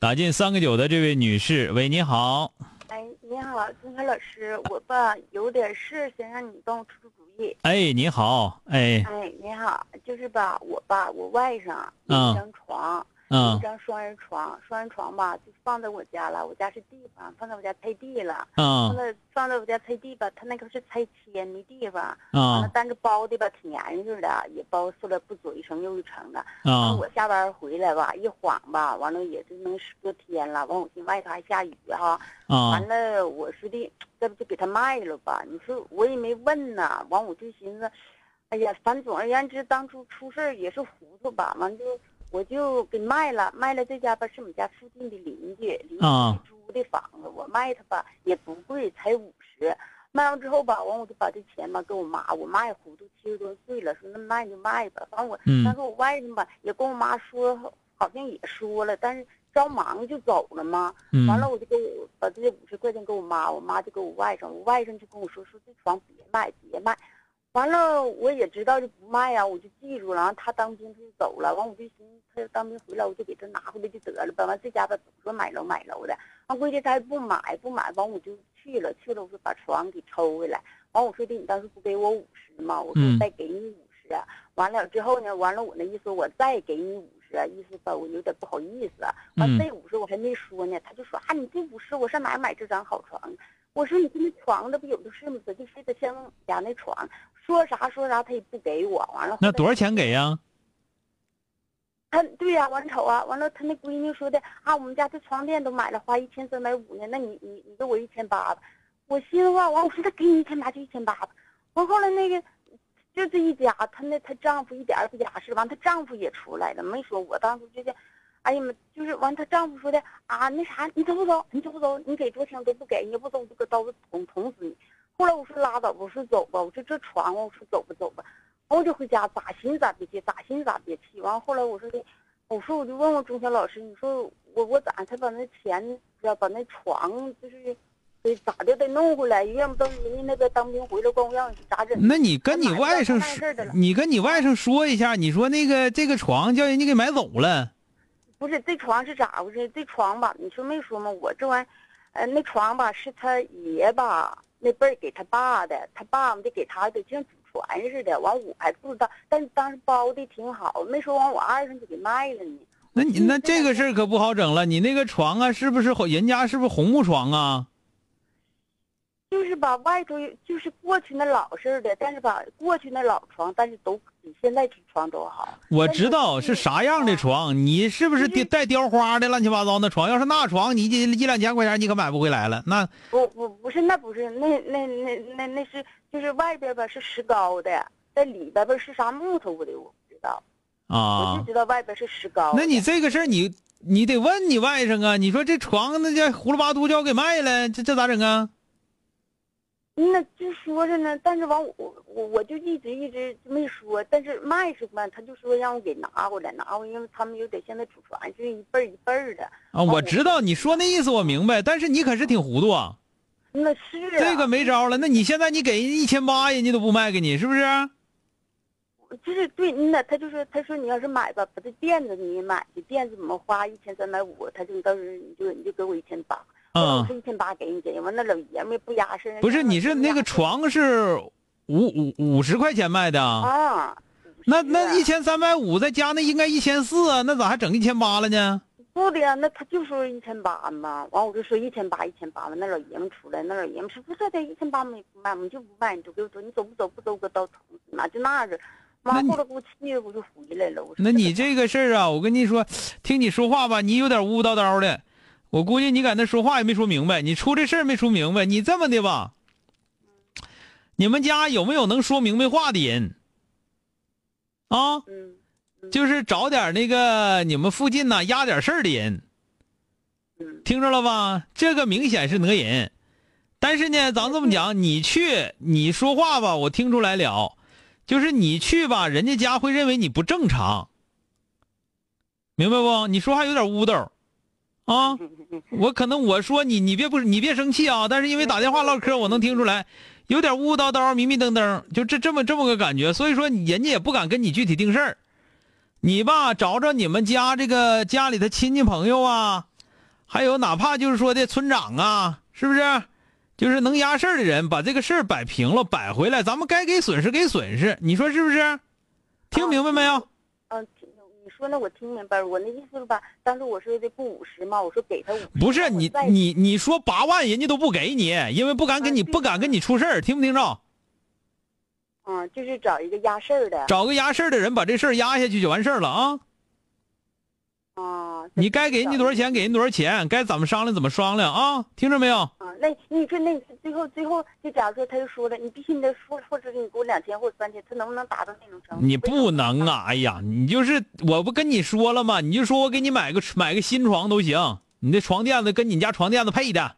打进三个九的这位女士，喂，你好。哎，你好，金凯老师，我吧有点事，想让你帮我出出主意。哎，你好，哎，哎，你好，就是吧，我吧，我外甥一张床，嗯一张双人床，双人床吧就放在我家了，我家是地方，放在我家菜地了，嗯放在放在我家菜地吧，他那个是拆迁没地方，嗯但是包的吧挺严实的，也包塑料布左一层右一层的。嗯我下班回来吧，一晃吧，完了也就能十多天了，完我寻思外头还下雨哈、完嗯了，我说的，这不就给他卖了吧？你说我也没问呐，完我就寻思，哎呀，反正总而言之，当初出事儿也是糊涂吧，完就我就给卖了，卖了这家吧是我们家附近的邻居，邻居啊租的房子，我卖他吧也不贵，才五十。卖完之后吧，完我就把这钱吧给我妈，我妈也糊涂，七十多岁了，说那卖就卖吧。完我嗯当时我外甥吧也跟我妈说，好像也说了，但是着忙就走了嘛。嗯，完了，我就给我把这五十块钱给我妈，我妈就给我外甥，我外甥就跟我说说这床别卖，别卖。完了，我也知道就不卖呀、我就记住了。然后他当兵他就走了，完我就寻思他当兵回来，我就给他拿回来就得了呗。完这家伙总说买楼买楼的，完估计他还不买不买，完我就去了去了，我说把床给抽回来。完我说的你当时不给我五十吗？我说再给你五十、完了之后呢，完了我那意思我再给你五十，意思吧我有点不好意思。完嗯这五十我还没说呢，他就说啊，你这五十我上哪买这张好床？我说你这那床那不有的是吗？咋就非得先我家那床？说啥说啥他也不给我。完了，那多少钱给呀？他对呀、完瞅啊，完了他那闺女说的啊，我们家这床垫都买了，花一千三百五呢，那你你你给我一千八吧。我心里话，完我说他给你一千八就一千八吧。完后来那个就这一家，她那她丈夫一点儿也不假实，完她丈夫也出来了，没说我当时就这，哎呀妈，就是完她丈夫说的啊，那啥，你走不走？你走不走？你给多少钱我都不给，你要不走我就搁刀子捅捅死你。后来我说拉倒吧，我说走吧，我说这床我说走吧走吧。完我就回家，咋寻思咋别气，咋寻思咋别气。完后来我说的，我说我就问问钟晓老师，你说我我咋才把那钱要把那床就是得咋的得弄回来？要不到人家那个当兵回来管我要你咋整？那你跟你外甥说你跟你外甥说一下，你说那个这个床叫人家给买走了。不是这床是咋回事？这床吧，你说没说吗？我这玩意儿，呃，那床吧是他爷吧那辈儿给他爸的，他爸得给他的，就像祖传似的。完我还不知道，但是当时包的挺好，没说完我二婶就给卖了呢。那你那这个事儿可不好整了。你那个床啊，是不是人家是不是红木床啊？就是把外头就是过去那老式的，但是把过去那老床，但是都比现在床都好。我知道是啥样的床，你是不是就是带雕花的乱七八糟那床？要是那床，你一一两千块钱你可买不回来了。那不不不是，那不是，那那那那那是就是外边吧是石膏的，在里边吧是啥木头的，我不知道，啊我啊就，知道外边是石膏。那你这个事儿你你得问你外甥啊。你说这床那叫胡了巴嘟叫给卖了，这这咋整啊？那就说着呢，但是完我我我就一直一直没说，但是卖是卖，他就说让我给拿回来，拿回来，因为他们有点现在祖传是一辈儿一辈儿的。啊，我知道你说那意思，我明白，但是你可是挺糊涂啊。那是啊这个没招了。那你现在你给人一千八，人家都不卖给你，是不是？就是对，那他就说，他说你要是买吧，把这垫子你也买去，垫子怎么花一千三百五，他就到时候你就你就给我一千八，嗯我说一千八给你给，完那老爷们不压身。不是，你是那个床是五五五十块钱卖的啊？啊？那那一千三百五再加那应该一千四啊，那咋还整一千八了呢？不的呀，那他就说一千八嘛，完我就说一千八一千八嘛，那老爷们出来，那老爷们说不是的，一千八没不卖，我们就不卖，你就给我走，你走不走不走我到头，哪就那着，妈后来给我气的我就回来了，我说那你这个事儿啊，我跟你说，听你说话吧，你有点呜呜叨叨的。我估计你搁那说话也没说明白，你出这事儿没说明白。你这么的吧，你们家有没有能说明白话的人？啊，嗯就是找点那个你们附近呐压点事儿的人，嗯听着了吧？这个明显是讹人。但是呢，咱这么讲，你去你说话吧，我听出来了，就是你去吧，人家家会认为你不正常，明白不？你说话有点污豆，啊，我可能我说你，你别不你别生气啊，但是因为打电话唠嗑，我能听出来，有点呜呜叨叨、迷迷瞪瞪，就这这么这么个感觉，所以说人家也不敢跟你具体定事儿。你吧，找找你们家这个家里的亲戚朋友啊，还有哪怕就是说的村长啊，是不是？就是能压事儿的人，把这个事儿摆平了，摆回来，咱们该给损失给损失，你说是不是？听明白没有？说那我听明白，我那意思是吧？当时我说的不五十嘛，我说给他五十，不是你你你说八万，人家都不给你，因为不敢跟你啊不敢跟你出事儿，听没听着？嗯，就是找一个压事儿的找个压事儿的人把这事儿压下去就完事儿了啊！啊。你该给人家多少钱，给人多少钱，该怎么商量怎么商量啊！听着没有？啊，那你说那最后最后，就假如说他就说了，你必须你得说，或者是你给我两千或者三千，他能不能达到那种程度？你不能啊！哎呀，你就是我不跟你说了吗？你就说我给你买个买个新床都行，你的床垫子跟你家床垫子配的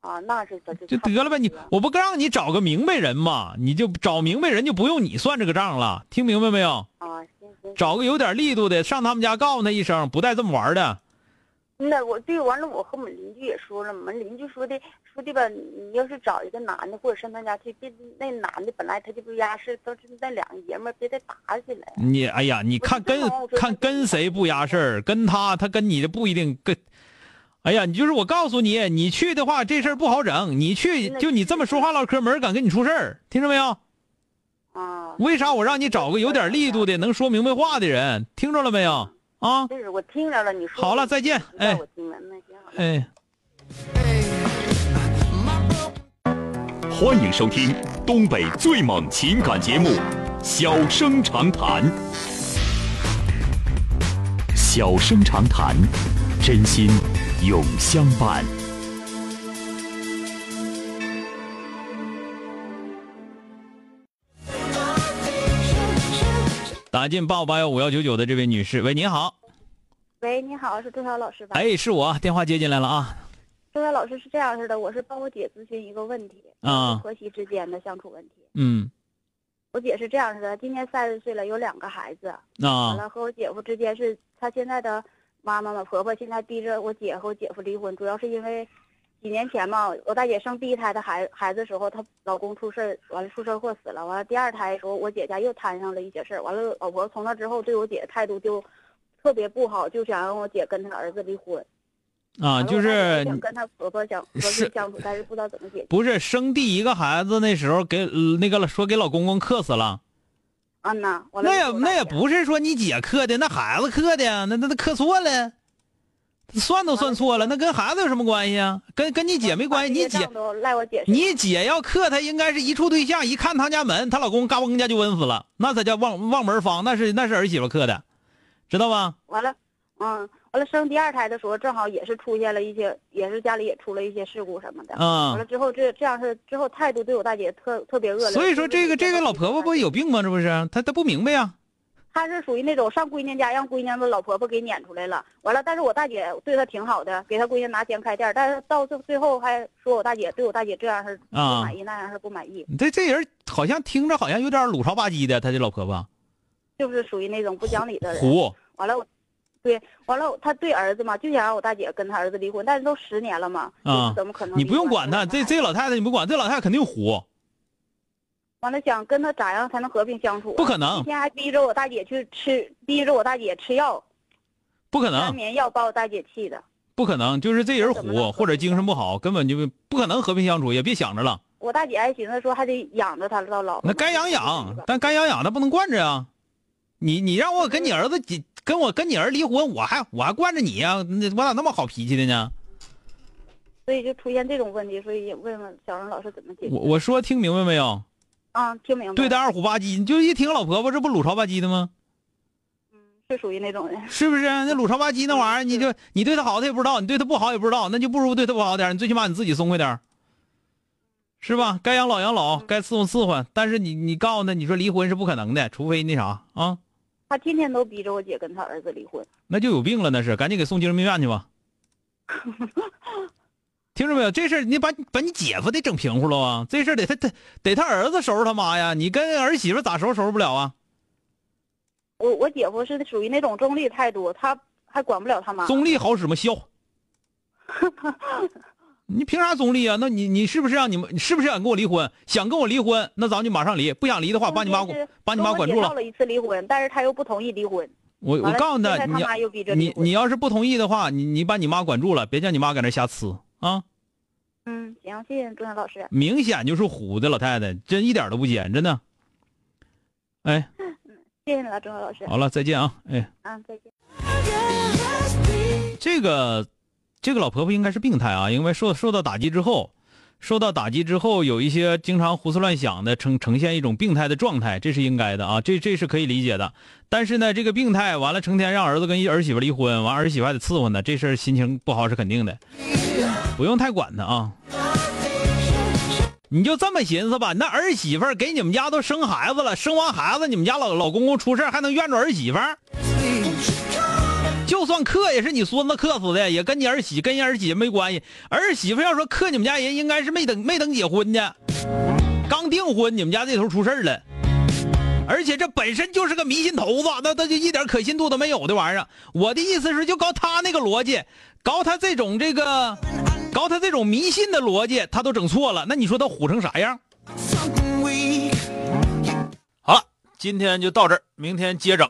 啊，那是他就就得了呗。你我不让你找个明白人吗？你就找明白人，就不用你算这个账了。听明白没有？啊，行行。找个有点力度的，上他们家告诉他一声，不带这么玩的。那我对完了，我和我们邻居也说了，我们邻居说的说的吧，你要是找一个男的或者上他家去，别那男的本来他就不压事，都是那两个爷们儿别再打起来。你哎呀，你看跟看跟谁不压事儿，跟他他跟你的不一定跟。哎呀，你就是我告诉你，你去的话这事儿不好整。你去就你这么说话唠嗑，没人敢跟你出事儿，听着没有？啊，为啥我让你找个有点力度的、能说明白话的人？听着了没有？啊，是我听着了，你说好了再见哎我听了，那行。哎，欢迎收听东北最猛情感节目《小生长谈》。小生长谈，真心永相伴。打进八五八幺五幺九九的这位女士，喂，您好，喂，你好，是周晓老师吧？，哎，是我，电话接进来了啊，周晓老师是这样式的，我是帮我姐咨询一个问题，啊。婆媳之间的相处问题。嗯，我姐是这样式的，今年三十岁了，有两个孩子，啊。完了和我姐夫之间是，她现在的妈妈嘛，婆婆现在逼着我姐和我姐夫离婚，主要是因为几年前嘛，我大姐生第一胎的孩孩子时候，她老公出事儿，完了出车祸死了，完了第二胎的时候，我姐家又摊上了一些事儿，完了老婆从那之后对我姐态度就特别不好，就想让我姐跟她儿子离婚。啊，就是想跟她婆婆想和是平相处，但是不知道怎么解决。不是生第一个孩子那时候给呃那个说给老公公克死了，嗯呐，那也那也不是说你姐克的，那孩子克的呀，那那那克错了，算都算错了，那跟孩子有什么关系啊？跟跟你姐没关系，你姐。你姐要克他，应该是一处对象，一看他家门，她老公嘎嘣一下就温死了，那才叫望望门方，那是那是儿媳妇克的，知道吧？完了，嗯，完了生第二胎的时候，正好也是出现了一些，也是家里也出了一些事故什么的。完啊了，之后这这样是之后态度对我大姐特特别恶劣。所以说这个这个老婆婆不有，有病吗？这不是她她不明白呀？她是属于那种上闺女家让闺女的老婆婆给撵出来了。完了，但是我大姐对她挺好的，给她闺女拿钱开店，但是到最最后还说我大姐对我大姐这样是不啊满意，那样是不满意，你这这人好像听着好像有点鲁朝吧唧的，她这老婆婆就是属于那种不讲理的人。虎完了我，对，完了他对儿子嘛，就想让我大姐跟他儿子离婚，但是都十年了嘛，怎么可能？你不用管她，这这老太太你不管，这老太太肯定虎，完了想跟他咋样才能和平相处啊？不可能一天还逼着我大姐去吃，逼着我大姐吃药，不可能，安眠药把我大姐气的。不可能，就是这人虎或者精神不好，根本就不可能和平相处，也别想着了。我大姐还寻思说还得养着他到老。那该养养，但该养养，他不能惯着呀。你你让我跟你儿子结跟我跟你儿离婚，我还我还惯着你呀、那我咋那么好脾气的呢？所以就出现这种问题，所以问问小荣老师怎么解决。我我说听明白没有？啊，听明白。对的，二虎吧唧，你就一听老婆婆，这不鲁朝吧唧的吗？嗯是属于那种人。是不是？那鲁朝吧唧那玩意儿，你就你对他好，他也不知道；你对他不好也不知道，那就不如对他不好点你最起码你自己松快点儿是吧？该养老养老，该伺候伺候。但是你你告诉他，你说离婚是不可能的，除非那啥啊，他天天都逼着我姐跟他儿子离婚。那就有病了，那是，赶紧给送精神病院去吧。听着没有？这事儿你把把你姐夫得整平乎了啊！这事儿得他他得他儿子收拾他妈呀！你跟儿媳妇咋收拾收拾不了啊？我我姐夫是属于那种中立态度，他还管不了他妈。中立好使吗？笑。你凭啥中立啊？那你你是不是让你们？你是不是想跟我离婚？想跟我离婚，那咱就马上离。不想离的话，把你妈把你妈管住了我姐闹。了一次离婚，但是他又不同意离婚。我我告诉他，他你你你要是不同意的话，你你把你妈管住了，别叫你妈搁那瞎呲啊！嗯，行，谢谢钟晓老师。明显就是虎的老太太，真一点都不尖，真的。哎，谢谢你了，钟晓老师。好了，再见啊！哎，啊，再见。这个这个老婆婆应该是病态啊，因为受受到打击之后，受到打击之后，有一些经常胡思乱想的，呈呈现一种病态的状态，这是应该的啊，这这是可以理解的。但是呢，这个病态完了，成天让儿子跟儿媳妇离婚，完儿媳妇还得伺候呢，这事儿心情不好是肯定的，不用太管他啊。你就这么寻思吧，那儿媳妇给你们家都生孩子了，生完孩子你们家老老公公出事还能怨着儿媳妇？就算克也是你孙子克死的，也跟你儿媳跟人儿媳没关系。儿媳妇要说克你们家人，应该是没等没等结婚呢，刚订婚，你们家这头出事了。而且这本身就是个迷信头子，那那就一点可信度都没有的玩意儿。我的意思是，就搞他那个逻辑，搞他这种这个，搞他这种迷信的逻辑，他都整错了。那你说他虎成啥样？好了，今天就到这儿，明天接整。